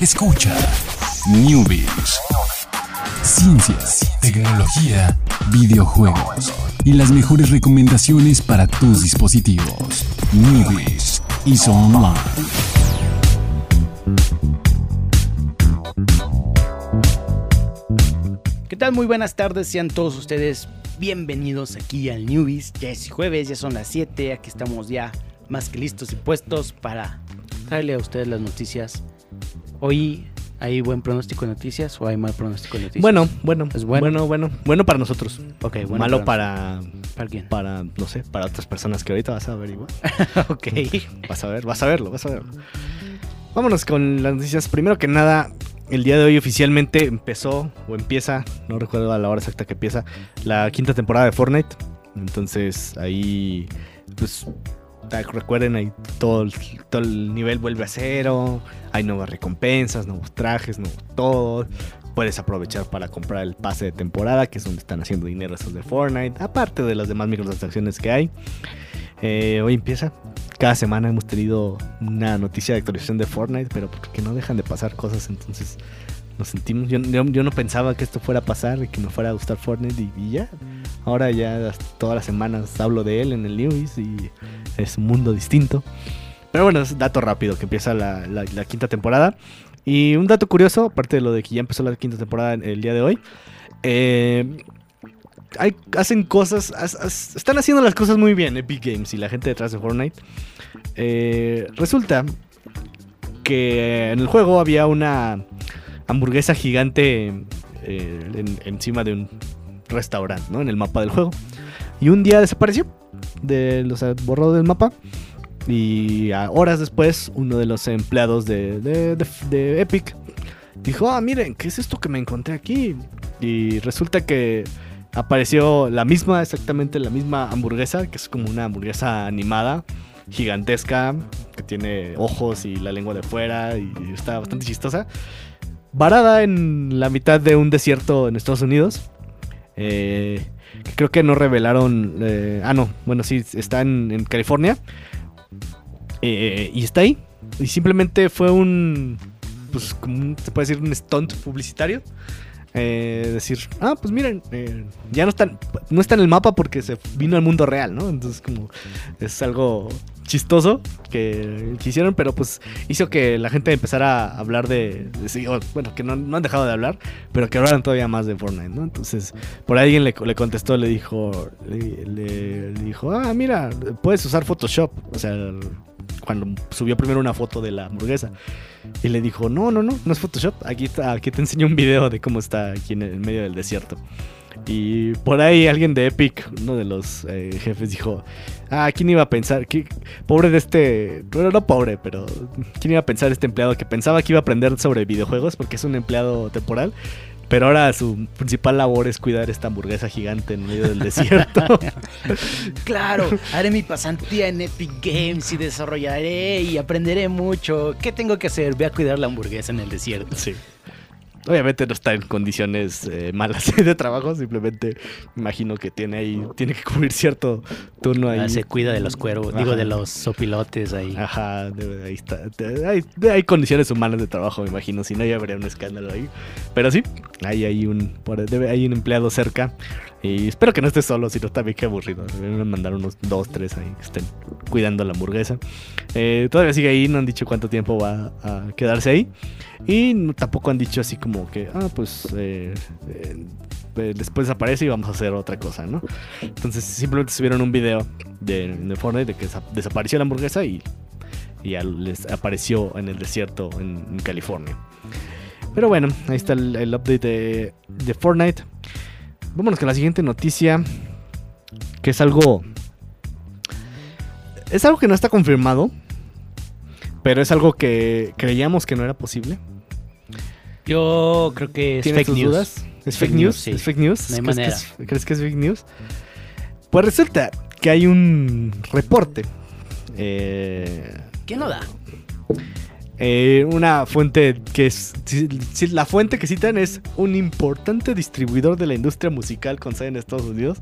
Escucha Newbies. Ciencias, tecnología, videojuegos y las mejores recomendaciones para tus dispositivos. Newbies y Online. ¿Qué tal? Muy buenas tardes, sean todos ustedes bienvenidos aquí al Newbies. Ya es jueves, ya son las 7, aquí estamos ya más que listos y puestos para traerle a ustedes las noticias. Hoy hay buen pronóstico de noticias o hay mal pronóstico de noticias. Bueno, bueno, ¿Es bueno? bueno, bueno, bueno para nosotros. ok, bueno. Malo para, ¿Para quién? para, no sé, para otras personas que ahorita vas a ver igual. ok. Vas a ver, vas a verlo, vas a verlo. Vámonos con las noticias. Primero que nada, el día de hoy oficialmente empezó o empieza, no recuerdo a la hora exacta que empieza, la quinta temporada de Fortnite. Entonces ahí, pues, recuerden, ahí todo el, todo el nivel vuelve a cero. Hay nuevas recompensas, nuevos trajes, nuevo todo. Puedes aprovechar para comprar el pase de temporada, que es donde están haciendo dinero esos de Fortnite. Aparte de las demás microtransacciones que hay. Eh, hoy empieza. Cada semana hemos tenido una noticia de actualización de Fortnite, pero porque no dejan de pasar cosas, entonces nos sentimos. Yo, yo- no pensaba que esto fuera a pasar y que me fuera a gustar Fortnite y, y ya. Ahora ya todas las semanas hablo de él en el News y es un mundo distinto. Pero bueno, es dato rápido que empieza la, la- quinta temporada. Y un dato curioso, aparte de lo de que ya empezó la quinta temporada el, día de hoy. eh, hay- hacen cosas, as- as- están haciendo las cosas muy bien Epic Games y la gente detrás de Fortnite. Eh, resulta que en el juego había una hamburguesa gigante eh, en- encima de un restaurante, ¿no? En el mapa del juego. Y un día desapareció, de, o sea, del mapa. Y horas después, uno de los empleados de, de- de- de Epic dijo, ah, miren, ¿qué es esto que me encontré aquí? Y resulta que apareció la misma, exactamente la misma hamburguesa, que es como una hamburguesa animada, gigantesca, que tiene ojos y la lengua de fuera y está bastante chistosa. Varada en la mitad de un desierto en Estados Unidos. Eh, creo que no revelaron... eh, ah, no, bueno, sí, está en, California. Eh, y está ahí. Y simplemente fue un... Pues como se puede decir un stunt publicitario. Eh, decir, ah, pues miren, eh, ya no están, no está en el mapa porque se vino al mundo real, ¿no? Entonces como es algo chistoso que, hicieron, pero pues hizo que la gente empezara a hablar de, de bueno, que no, no han dejado de hablar, pero que hablaran todavía más de Fortnite, ¿no? Entonces, por ahí alguien le, le contestó, le dijo, le- le dijo, ah, mira, puedes usar Photoshop, o sea, cuando subió primero una foto de la hamburguesa. Y le dijo, no, no, no, no es Photoshop. Aquí, está, aquí te enseño un video de cómo está aquí en el medio del desierto. Y por ahí alguien de Epic, uno de los eh, jefes, dijo, ah, ¿quién iba a pensar? ¿Qué- pobre de este, bueno, no pobre, pero ¿quién iba a pensar este empleado que pensaba que iba a aprender sobre videojuegos porque es un empleado temporal? Pero ahora su principal labor es cuidar esta hamburguesa gigante en medio del desierto. Claro, haré mi pasantía en Epic Games y desarrollaré y aprenderé mucho. ¿Qué tengo que hacer? Voy a cuidar la hamburguesa en el desierto. Sí. Obviamente no está en condiciones eh, malas de trabajo, simplemente imagino que tiene ahí, tiene que cubrir cierto turno ahí. Ah, se cuida de los cuervos, digo, de los sopilotes ahí. Ajá, ahí está. Hay, hay condiciones humanas de trabajo, me imagino, si no ya habría un escándalo ahí. Pero sí, ahí hay un, hay un empleado cerca. Y espero que no esté solo, si no también qué aburrido. Deben mandar unos dos, tres ahí que estén cuidando la hamburguesa. Eh, todavía sigue ahí, no han dicho cuánto tiempo va a quedarse ahí. Y no- tampoco han dicho así como que, ah, pues eh, eh, después desaparece y vamos a hacer otra cosa, ¿no? Entonces simplemente subieron un video de, de Fortnite de que desa- desapareció la hamburguesa y, y ya les apareció en el desierto en, en California. Pero bueno, ahí está el, el update de, de Fortnite. Vámonos con la siguiente noticia, que es algo... Es algo que no está confirmado, pero es algo que creíamos que no era posible. Yo creo que es ¿Tienes fake news. dudas? ¿Es Fake news? sí. ¿Es fake news? No hay ¿Crees, que manera. es, crees que es fake news? Pues resulta que hay un reporte. eh, ¿Quién lo da? Eh, una fuente que es. la fuente que citan es un importante distribuidor de la industria musical con sede en Estados Unidos,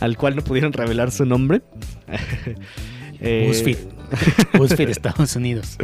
al cual no pudieron revelar su nombre. Eh, BuzzFeed. BuzzFeed Estados Unidos.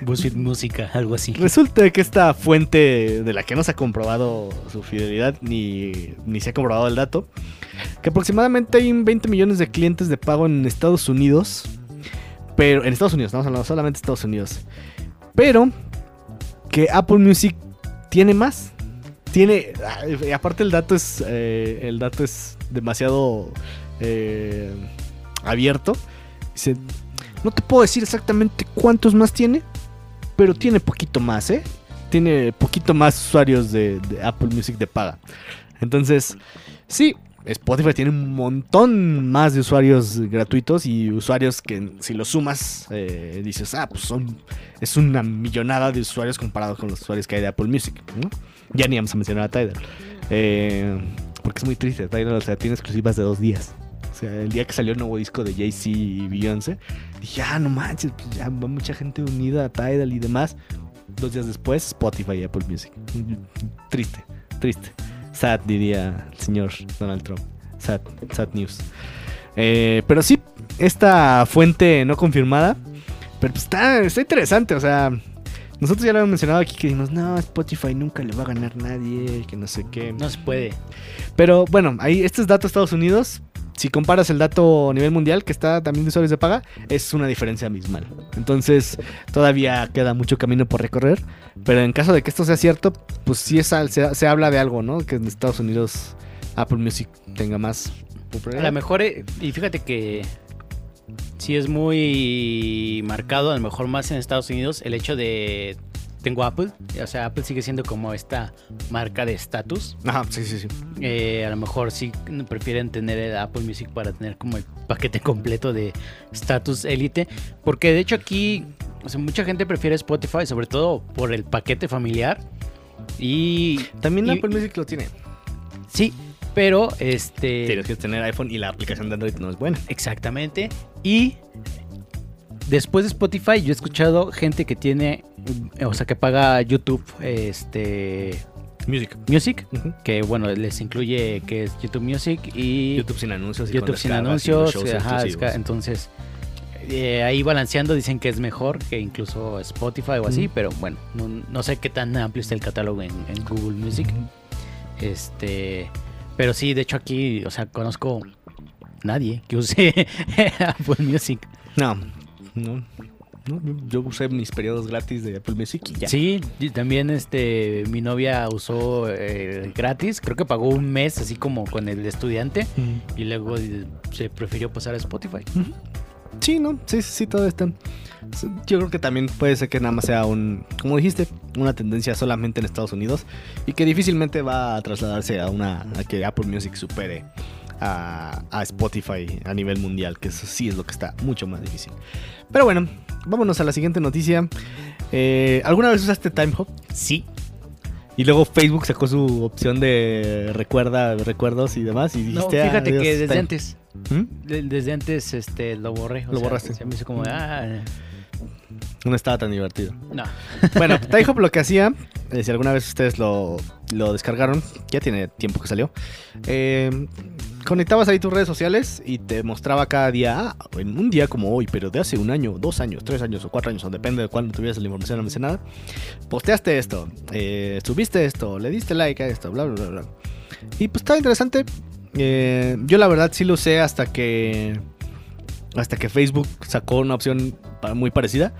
BuzzFeed Música, algo así. Resulta que esta fuente de la que no se ha comprobado su fidelidad ni, ni se ha comprobado el dato, que aproximadamente hay 20 millones de clientes de pago en Estados Unidos, pero en Estados Unidos, estamos hablando solamente de Estados Unidos, pero que Apple Music tiene más. Tiene, aparte el dato es, eh, el dato es demasiado eh, abierto. Dice, no te puedo decir exactamente cuántos más tiene, pero tiene poquito más, ¿eh? Tiene poquito más usuarios de Apple Music de paga. Entonces, sí, Spotify tiene un montón más de usuarios gratuitos y usuarios que si los sumas, eh, dices, ah, pues es una millonada de usuarios comparado con los usuarios que hay de Apple Music. Ya ni vamos a mencionar a Tidal. Eh, porque es muy triste, Tidal, o sea, tiene exclusivas de dos días. O sea, el día que salió el nuevo disco de Jay-Z y Beyoncé, dije, ah, no manches, pues ya va mucha gente unida a Tidal y demás. Dos días después, Spotify y Apple Music. Triste, triste. Sad, diría el señor Donald Trump. Sad, sad news. Eh, pero sí, esta fuente no confirmada. Pero pues está, está interesante, o sea. Nosotros ya lo habíamos mencionado aquí que dijimos, no, Spotify nunca le va a ganar nadie, que no sé qué. No se puede. Pero bueno, ahí este es dato de Estados Unidos. Si comparas el dato a nivel mundial, que está también de usuarios de paga, es una diferencia abismal. Entonces, todavía queda mucho camino por recorrer. Pero en caso de que esto sea cierto, pues sí se, se habla de algo, ¿no? Que en Estados Unidos Apple Music tenga más A popularidad. lo mejor, eh, y fíjate que sí es muy marcado, a lo mejor más en Estados Unidos, el hecho de tengo Apple, o sea, Apple sigue siendo como esta marca de estatus. Ajá, sí, sí, sí. Eh, a lo mejor sí prefieren tener el Apple Music para tener como el paquete completo de status élite. Porque de hecho aquí, o sea, mucha gente prefiere Spotify, sobre todo por el paquete familiar. Y También y- Apple Music lo tiene. sí, pero este... Tienes que tener iPhone y la aplicación de Android no es buena. Exactamente. Y después de Spotify, yo he escuchado gente que tiene, o sea, que paga YouTube, este, Music. Music, que bueno, les incluye que es YouTube Music y YouTube sin anuncios. y YouTube sin y anuncios. ajá, entonces, eh, ahí balanceando dicen que es mejor que incluso Spotify o así, pero bueno, no, no sé qué tan amplio está el catálogo en, en Google Music. Este, pero sí, de hecho aquí, o sea, conozco nadie que use Apple Music. No, no. no, yo usé mis periodos gratis de Apple Music y ya. Sí, y también este mi novia usó eh, gratis, creo que pagó un mes así como con el estudiante Mm. y luego eh, se prefirió pasar a Spotify. Sí, no, sí, sí, todo está. Yo creo que también puede ser que nada más sea un, como dijiste, una tendencia solamente en Estados Unidos y que difícilmente va a trasladarse a una, a que Apple Music supere a, a Spotify a nivel mundial, que eso sí es lo que está mucho más difícil. Pero bueno, vámonos a la siguiente noticia. Eh, ¿Alguna vez usaste Time Hop? Sí, Y luego Facebook sacó su opción de recuerda, recuerdos y demás. Y no, dijiste, "Ah, fíjate que desde Time". antes, ¿Mm? de- desde antes este lo borré. o Lo sea, borraste. Se me hizo como, ah, No estaba tan divertido. no. Bueno, Tyhop lo que hacía, eh, si alguna vez ustedes lo, lo descargaron, ya tiene tiempo que salió, eh, conectabas ahí tus redes sociales y te mostraba cada día, ah, en un día como hoy, pero de hace un año, dos años, tres años o cuatro años, o depende de cuándo tuvieras la información almacenada, posteaste esto, eh, subiste esto, le diste like a esto, bla, bla, bla, bla. Y pues estaba interesante. Eh, yo la verdad sí lo usé hasta que hasta que Facebook sacó una opción muy parecida.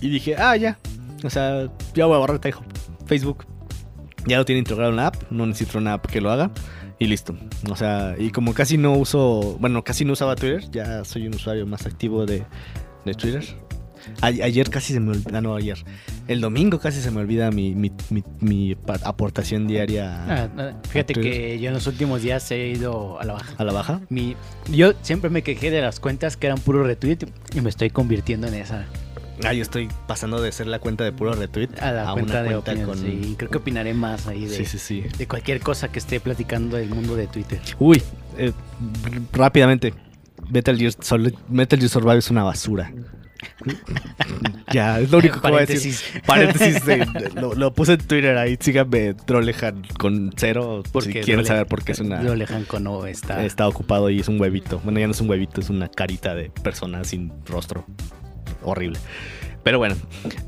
Y dije, ah, ya. O sea, ya voy a borrar Tyhop. Facebook ya lo tiene integrado en la app. No necesito una app que lo haga. Y listo. O sea, y como casi no uso. Bueno, casi no usaba Twitter. Ya soy un usuario más activo de, de Twitter. Ayer casi se me olvida. No, ayer. El domingo casi se me olvida mi, mi, mi- mi aportación diaria Ah, ah, fíjate que yo en los últimos días he ido a la baja. a la baja. Mi, yo siempre me quejé de las cuentas que eran puro retweet y me estoy convirtiendo en esa Ah, yo estoy pasando de ser la cuenta de puro retweet a la cuenta una de cuenta opinión. con. sí. creo que opinaré más ahí de, Sí, sí, sí. de cualquier cosa que esté platicando del mundo de Twitter. Uy, eh, rápidamente. Metal Gear, Solid- Metal Gear Survive es una basura. ya, es lo único que voy a decir. Paréntesis. Paréntesis, de- lo, lo puse en Twitter ahí. Síganme, Trolejan con cero. si quieren saber por qué es una. Dolejan Kono está. Está ocupado y es un huevito. Bueno, ya no es un huevito, es una carita de persona sin rostro. horrible. Pero bueno,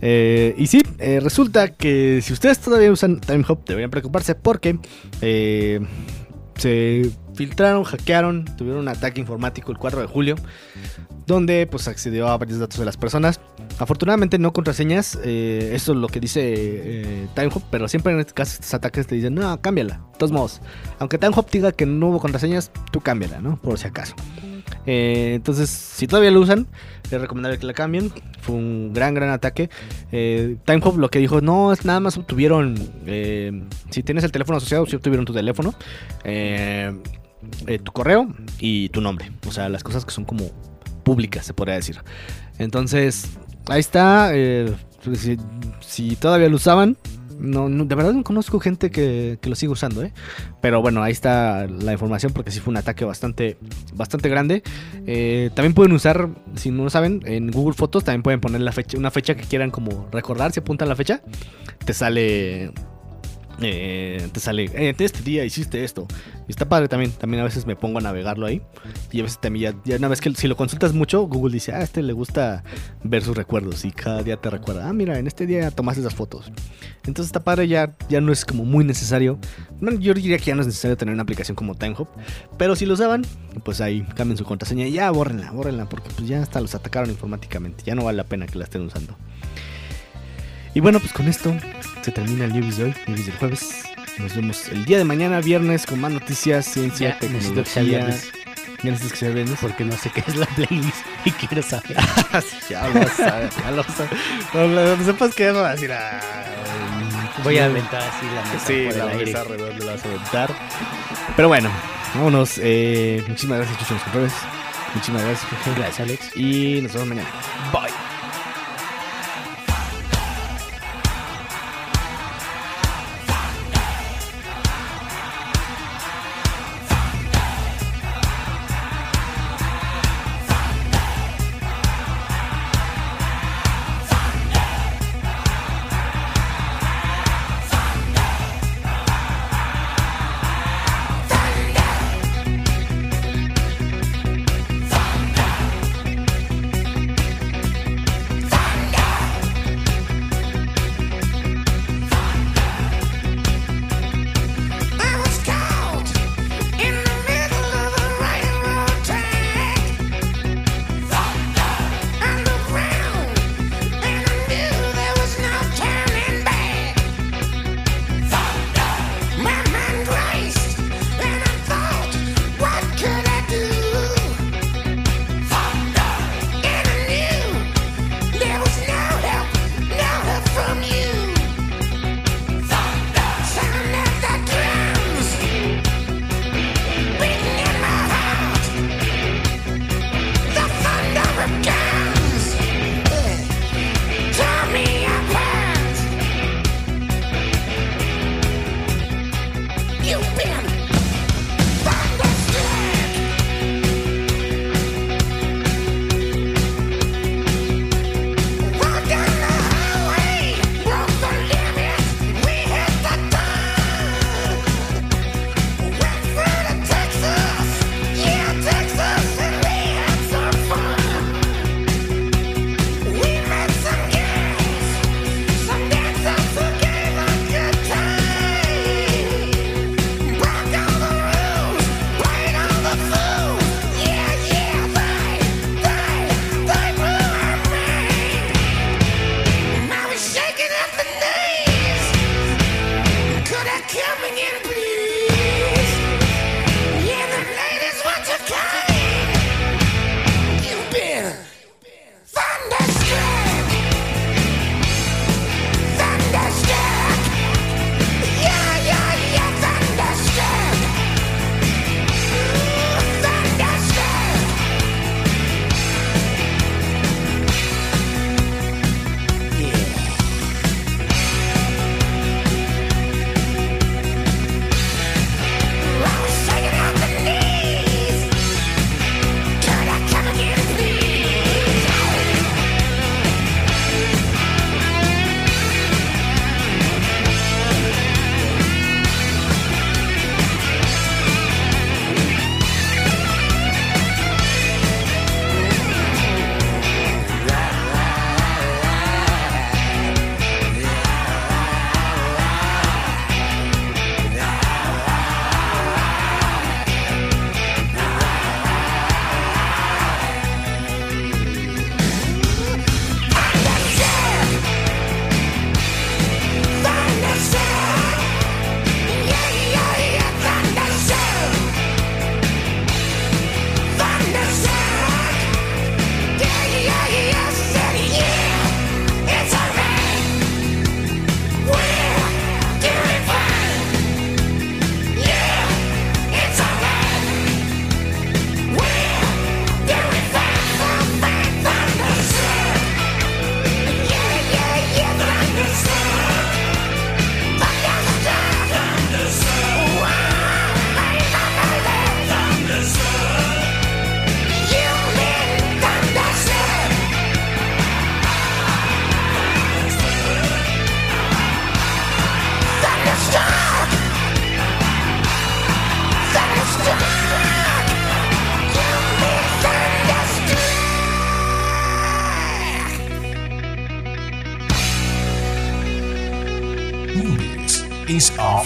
eh, y sí, eh, resulta que si ustedes todavía usan TimeHop deberían preocuparse porque eh, se filtraron, hackearon, tuvieron un ataque informático el 4 de julio, donde pues accedió a varios datos de las personas. Afortunadamente no contraseñas, eh, eso es lo que dice eh, TimeHop, pero siempre en este caso estos ataques te dicen, no, cámbiala, de todos modos. Aunque TimeHop diga que no hubo contraseñas, tú cámbiala, ¿no? Por si acaso. Eh, entonces, si todavía lo usan, es recomendable que la cambien. Fue un gran, gran ataque. Eh, TimeHop lo que dijo, no, es nada más obtuvieron, si tienes el teléfono asociado, si obtuvieron tu teléfono, tu correo y tu nombre. O sea, las cosas que son como públicas, se podría decir. Entonces, ahí está. eh, pues, si, todavía lo usaban, no, de verdad no conozco gente que, que lo siga usando, ¿eh? Pero bueno, ahí está la información porque sí fue un ataque bastante, bastante grande. Eh, también pueden usar, si no lo saben, en Google Fotos también pueden poner la fecha, una fecha que quieran como recordar, si apuntan la fecha, te sale... eh, te sale, eh, este día hiciste esto. Y está padre también. También a veces me pongo a navegarlo ahí. Y a veces también ya, una vez que si lo consultas mucho, Google dice, ah, a este le gusta ver sus recuerdos. Y cada día te recuerda, ah, mira, en este día tomaste esas fotos. Entonces está padre, ya, ya no es como muy necesario. Yo diría que ya no es necesario tener una aplicación como TimeHop. Pero si lo usaban, pues ahí cambien su contraseña y ya bórrenla, bórrenla. Porque pues ya hasta los atacaron informáticamente. Ya no vale la pena que la estén usando. Y bueno, pues con esto se termina el News de hoy, News del jueves. Nos vemos el día de mañana, viernes, con más noticias, ciencia, Ya, tecnología. Ya necesitas que sea viernes. Porque no sé qué es la playlist y quiero saber. ya lo ver, ya lo a ver. Cuando lo sepas que vas a decir, ah, Voy a aventar así la mesa Sí, por la el aire. mesa redonda la vas a aventar. Pero bueno, vámonos. Eh, muchísimas gracias, Chucho, los. Muchísimas gracias, Jorge. Gracias, Alex. Y nos vemos mañana. Bye.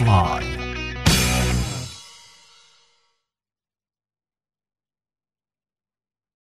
fly.